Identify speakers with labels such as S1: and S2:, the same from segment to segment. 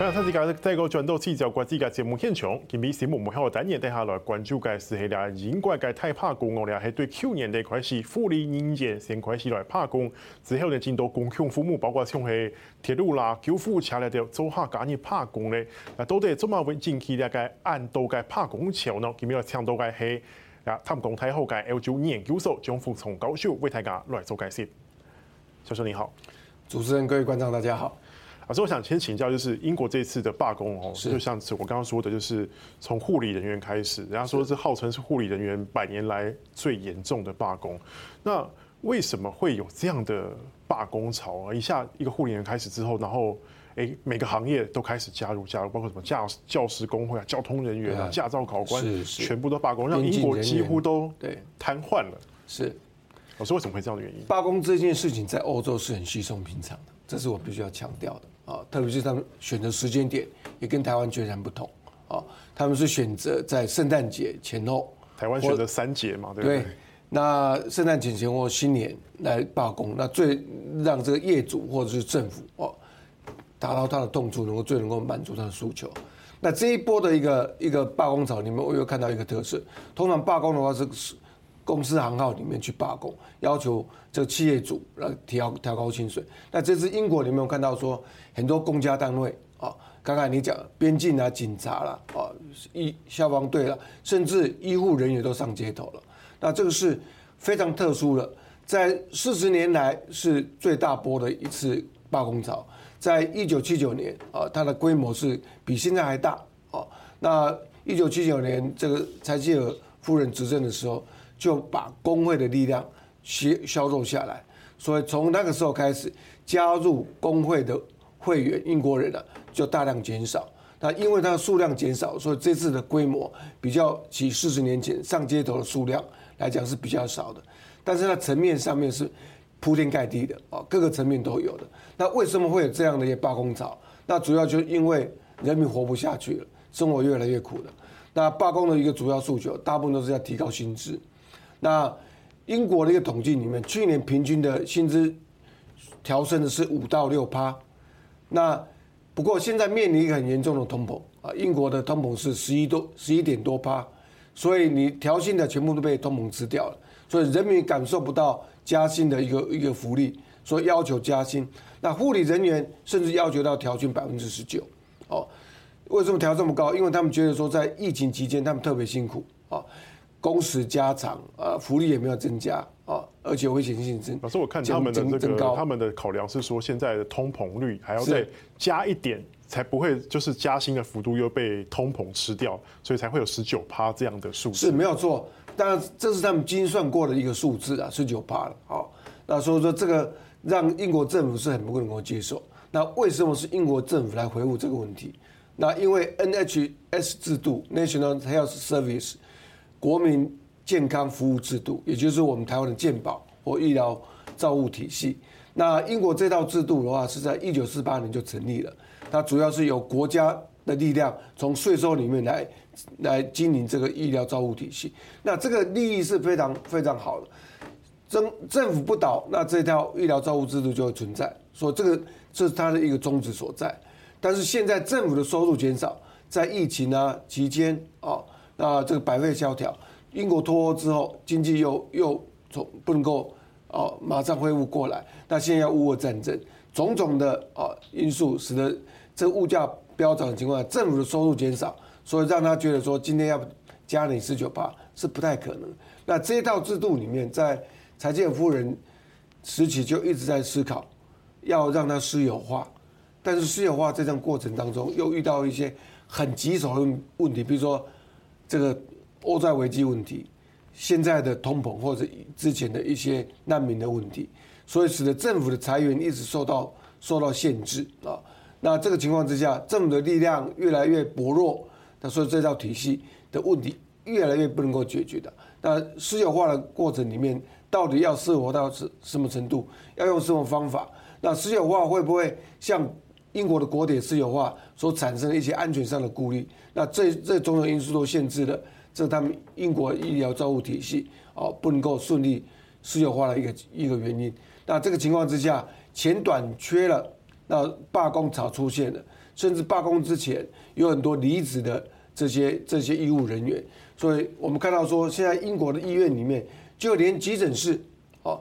S1: 刚才自己在个转到记者关注嘅节目现场，今日节目幕后单元带下来关注嘅是系啦，英国嘅大罢工，我哋系对去年的开始，护理人员先开始来罢工，之后呢，进到公共服务，包括像系铁路啦、救护车咧，都做下加入罢工咧。啊，到底怎么会引起呢个按道嘅罢工潮呢？今日要请到嘅系啊，淡江大学嘅欧洲研究所张富聪教授为大家来做解释。教授你好，
S2: 主持人、各位观众大家好。
S1: 所以我想先请教，就是英国这次的罢工哦，就像是我刚刚说的，就是从护理人员开始，人家说是号称是护理人员百年来最严重的罢工。那为什么会有这样的罢工潮啊？一下一个护理人员开始之后，然后哎，每个行业都开始加入加入，包括什么教教师工会啊、交通人员啊、驾照考官，全部都罢工，让英国几乎都对瘫痪了。是，我说为什么会这样的原因？
S2: 罢工这件事情在欧洲是很稀松平常的，这是我必须要强调的。啊，特别是他们选择时间点也跟台湾截然不同啊，他们是选择在圣诞节前后，
S1: 台湾选择三节嘛，对不
S2: 对？那圣诞节前后新年来罢工，那最让这个业主或者是政府哦，达到他的痛处，能够最能够满足他的诉求。那这一波的一个一个罢工潮，你们我有看到一个特色，通常罢工的话是。公司行号里面去罢工，要求这个企业主来调调高薪水。那这次英国有没有看到说，很多公家单位啊，刚才你讲边境啊、警察啦、啊、医消防队了，甚至医护人员都上街头了。那这个是非常特殊的，在四十年来是最大波的一次罢工潮。在一九七九年啊，它的规模是比现在还大啊。那一九七九年这个柴契尔夫人执政的时候。就把工会的力量削削弱下来，所以从那个时候开始，加入工会的会员英国人呢就大量减少。那因为它的数量减少，所以这次的规模比较起四十年前上街头的数量来讲是比较少的。但是它层面上面是铺天盖地的啊，各个层面都有的。那为什么会有这样的一些罢工潮？那主要就是因为人民活不下去了，生活越来越苦了。那罢工的一个主要诉求，大部分都是要提高薪资。那英国的一个统计里面，去年平均的薪资调升的是五到六趴。那不过现在面临一个很严重的通膨啊，英国的通膨是十一多十一点多趴，所以你调薪的全部都被通膨吃掉了，所以人民感受不到加薪的一个一个福利，所以要求加薪。那护理人员甚至要求到调薪百分之十九。哦，为什么调这么高？因为他们觉得说在疫情期间他们特别辛苦啊。工时加长，呃，福利也没有增加，啊，而且危险性增。
S1: 老师，我看他们的这个，他们的考量是说，现在的通膨率还要再加一点，才不会就是加薪的幅度又被通膨吃掉，所以才会有十九趴这样的数字。
S2: 是没有错，当然这是他们精算过的一个数字啊，十九趴了，好，那所以说这个让英国政府是很不能够接受。那为什么是英国政府来回复这个问题？那因为 NHS 制度 （National Health Service）。国民健康服务制度，也就是我们台湾的健保或医疗照护体系。那英国这套制度的话，是在一九四八年就成立了。它主要是由国家的力量从税收里面来来经营这个医疗照护体系。那这个利益是非常非常好的。政政府不倒，那这套医疗照护制度就会存在。所以这个这是它的一个宗旨所在。但是现在政府的收入减少，在疫情啊期间啊。那这个百废萧条，英国脱欧之后，经济又又从不能够哦马上恢复过来。那现在要乌俄战争，种种的啊因素，使得这个物价飙涨的情况下，政府的收入减少，所以让他觉得说今天要加你十九八是不太可能。那这一套制度里面，在柴契尔夫人时期就一直在思考，要让它私有化，但是私有化在这段过程当中，又遇到一些很棘手的问题，比如说。这个欧债危机问题，现在的通膨或者之前的一些难民的问题，所以使得政府的财源一直受到受到限制啊。那这个情况之下，政府的力量越来越薄弱，那所以这套体系的问题越来越不能够解决的。那私有化的过程里面，到底要私有化到什什么程度？要用什么方法？那私有化会不会像？英国的国铁私有化所产生的一些安全上的顾虑，那这这种种因素都限制了这他们英国医疗照护体系哦不能够顺利私有化的一个一个原因。那这个情况之下，钱短缺了，那罢工潮出现了，甚至罢工之前有很多离职的这些这些医务人员。所以我们看到说，现在英国的医院里面，就连急诊室，哦，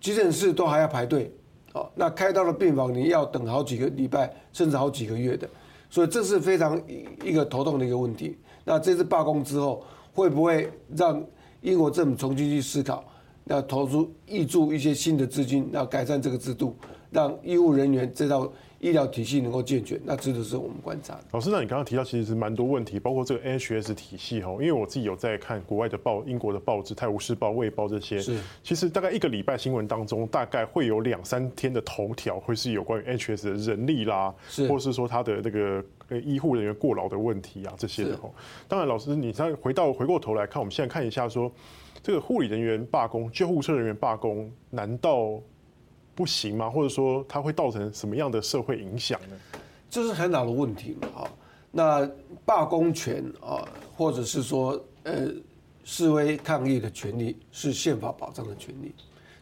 S2: 急诊室都还要排队，哦，那开到了病房你要等好几个礼拜，甚至好几个月的，所以这是非常一个头痛的一个问题。那这次罢工之后，会不会让英国政府重新去思考，要投出挹注一些新的资金，要改善这个制度，让医务人员这道。医疗体系能够健全，那这都是我们观察的。
S1: 老师，那你刚刚提到其实是蛮多问题，包括这个 NHS 体系哈，因为我自己有在看国外的报，英国的报纸《泰晤士报》、《卫报》这些，是其实大概一个礼拜新闻当中，大概会有两三天的头条会是有关于 NHS 的人力啦，是或是说他的那个医护人员过劳的问题啊这些的哈。当然，老师，你再回到回过头来看，我们现在看一下说，这个护理人员罢工、救护车人员罢工，难道？不行吗？或者说它会造成什么样的社会影响呢？
S2: 这是很老的问题嘛，哈。那罢工权啊，或者是说呃示威抗议的权利是宪法保障的权利，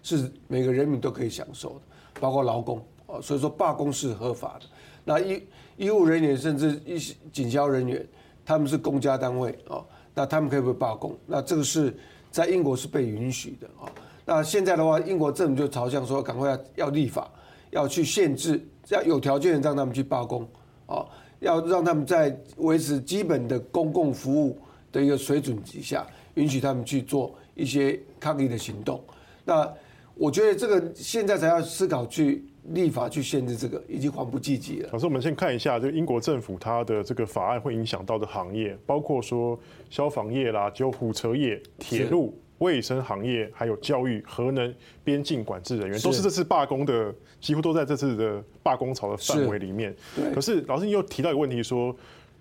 S2: 是每个人民都可以享受的，包括劳工啊。所以说罢工是合法的。那医医务人员甚至一些警消人员，他们是公家单位啊，那他们可以不罢工？那这个是在英国是被允许的啊。那现在的话，英国政府就朝向说，赶快要要立法，要去限制，要有条件让他们去罢工，啊，要让他们在维持基本的公共服务的一个水准底下，允许他们去做一些抗议的行动。那我觉得这个现在才要思考去立法去限制这个，已经缓不济急了。
S1: 老师，我们先看一下，就英国政府它的这个法案会影响到的行业，包括说消防业啦、救护车业、铁路。卫生行业、还有教育、核能、边境管制人员，都是这次罢工的，几乎都在这次的罢工潮的范围里面。可是老师，你又提到一个问题，说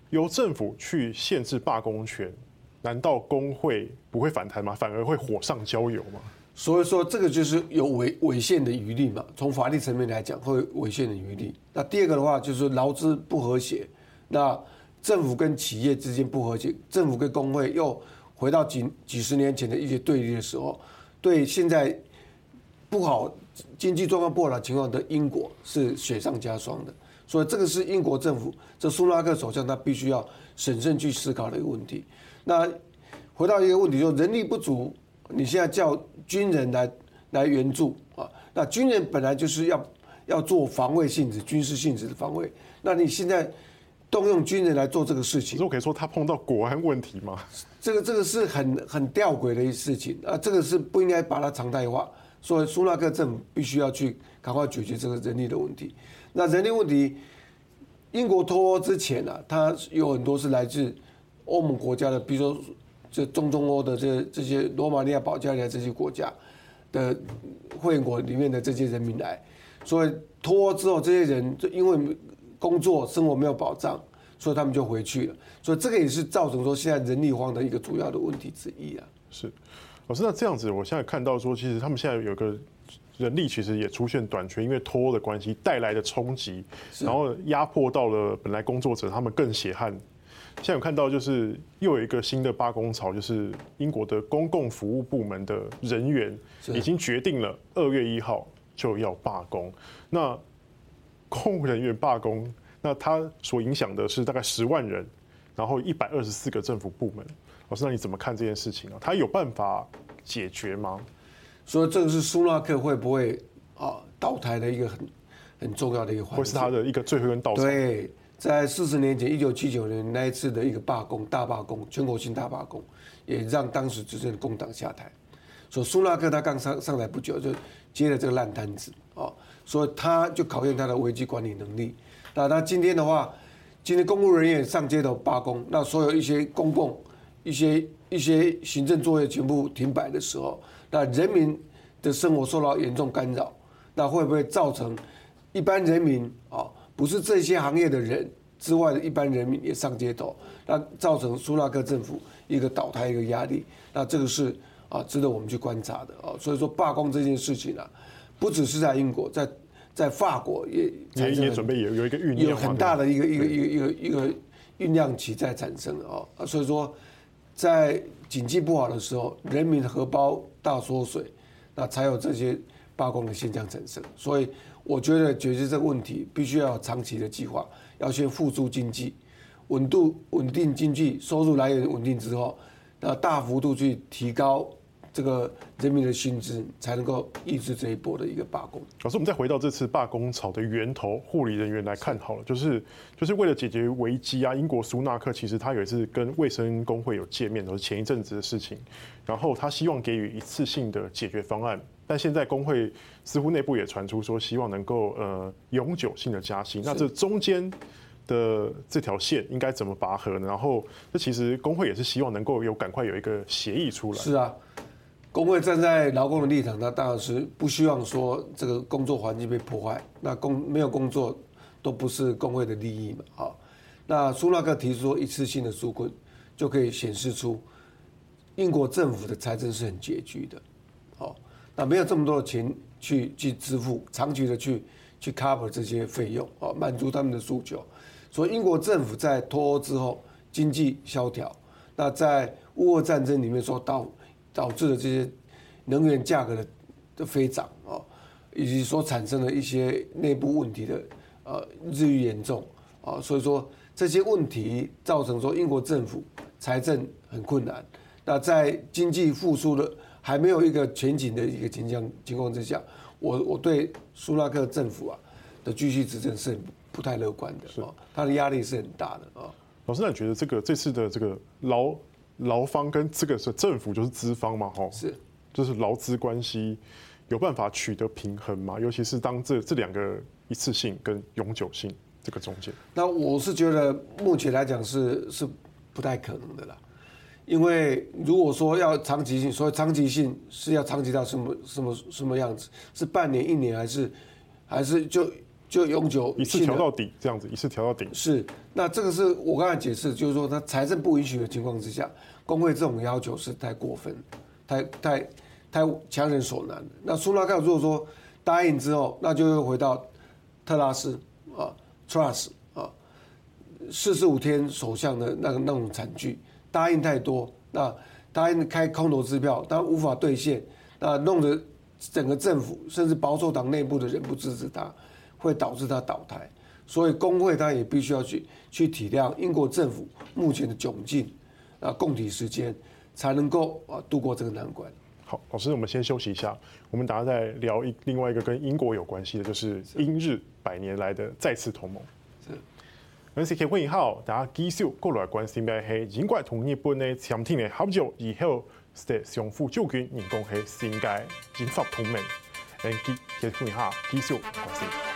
S1: 由政府去限制罢工权，难道工会不会反弹吗？反而会火上浇油吗？
S2: 所以说，这个就是有违违宪的余地嘛。从法律层面来讲，会违宪的余地。那第二个的话，就是劳资不和谐，那政府跟企业之间不和谐，政府跟工会又。回到几几十年前的一些对立的时候，对现在不好经济状况不好的情况的英国是雪上加霜的，所以这个是英国政府这苏纳克首相他必须要审慎去思考的一个问题。那回到一个问题，就人力不足，你现在叫军人来来援助啊？那军人本来就是要要做防卫性质、军事性质的防卫，那你现在。动用军人来做这个事情，
S1: 我可以说他碰到国安问题吗？
S2: 这个这个是很很吊诡的一事情啊，这个是不应该把它常态化。所以苏纳克政府必须要去赶快解决这个人力的问题。那人力问题，英国脱欧之前呢、啊，它有很多是来自欧盟国家的，比如说这中中欧的这这些罗马尼亚、保加利亚这些国家的会员国里面的这些人民来，所以脱欧之后，这些人就因为。工作生活没有保障，所以他们就回去了。所以这个也是造成说现在人力荒的一个主要的问题之一啊。
S1: 是，老师，那这样子，我现在看到说，其实他们现在有个人力其实也出现短缺，因为脱欧的关系带来的冲击，然后压迫到了本来工作者，他们更血汗。现在有看到就是又有一个新的罢工潮，就是英国的公共服务部门的人员已经决定了二月一号就要罢工。那公务人员罢工，那他所影响的是大概十万人，然后一百二十四个政府部门。老师，那你怎么看这件事情啊？他有办法解决吗？
S2: 所以这个是苏纳克会不会啊倒台的一个很很重要的一个环节，
S1: 会是他的一个最后一根稻草。
S2: 对，在四十年前，一九七九年那一次的一个罢工，大罢工，全国性大罢工，也让当时执政的工党下台。所以苏纳克他刚上上台不久，就接了这个烂摊子啊。所以他就考验他的危机管理能力。那他今天的话，今天公务人员上街头罢工，那所有一些公共、一些一些行政作业全部停摆的时候，那人民的生活受到严重干扰，那会不会造成一般人民啊，不是这些行业的人之外的一般人民也上街头，那造成苏纳克政府一个倒台一个压力？那这个是啊，值得我们去观察的啊。所以说罢工这件事情啊。不只是在英国，在在法国也
S1: 也也准备有有一个酝酿，
S2: 有很大的一个一个一个一个一个酝酿期在产生啊，所以说在经济不好的时候，人民的荷包大缩水，那才有这些罢工的现象产生。所以我觉得解决这个问题，必须要长期的计划，要先复苏经济，稳度稳定经济收入来源稳定之后，那大幅度去提高。这个人民的薪资才能够抑制这一波的一个罢工。
S1: 老师，我们再回到这次罢工潮的源头——护理人员来看好了，就是就是为了解决危机啊。英国苏纳克其实他有一次跟卫生工会有见面，都是前一阵子的事情。然后他希望给予一次性的解决方案，但现在工会似乎内部也传出说，希望能够呃永久性的加薪。那这中间的这条线应该怎么拔河呢？然后这其实工会也是希望能够有赶快有一个协议出来。
S2: 是啊。工会站在劳工的立场，他当然是不希望说这个工作环境被破坏。那工没有工作，都不是工会的利益嘛。好，那苏纳克提出一次性的纾困，就可以显示出英国政府的财政是很拮据的。好，那没有这么多的钱去去支付，长期的去去 cover 这些费用，啊，满足他们的诉求。所以英国政府在脱欧之后经济萧条，那在乌俄战争里面说到。导致了这些能源价格的的飞涨啊，以及所产生的一些内部问题的呃日益严重啊，所以说这些问题造成说英国政府财政很困难。那在经济复苏的还没有一个前景的一个情况情况之下，我我对苏纳克政府啊的继续执政是很不太乐观的啊，他的压力是很大的啊。
S1: 老师，那你觉得这个这次的这个劳劳方跟这个是政府就是资方嘛，吼，
S2: 是，
S1: 就是劳资关系有办法取得平衡嘛？尤其是当这这两个一次性跟永久性这个中间，
S2: 那我是觉得目前来讲是是不太可能的啦，因为如果说要长期性，所以长期性是要长期到什么什么什么样子？是半年、一年，还是还是就？就永久
S1: 一次调到底这样子，一次调到底
S2: 是。那这个是我刚才解释，就是说他财政不允许的情况之下，工会这种要求是太过分，太太太强人所难。那苏拉克如果说答应之后，那就会回到特拉斯啊，Truss 啊，四十五天首相的那个那种惨剧，答应太多，那答应开空头支票，但无法兑现，那弄得整个政府甚至保守党内部的人不支持他。会导致他倒台，所以工会他也必须要去去体谅英国政府目前的窘境，啊，共体时间，才能够啊度过这个难关。
S1: 好，老师，我们先休息一下，我们等下再聊一另外一个跟英国有关系的，就是英日百年来的再次同盟。是号，大家继续过来关心的是英国同日本的签订的合作以后，是相互人工系新界英法同盟继续关心。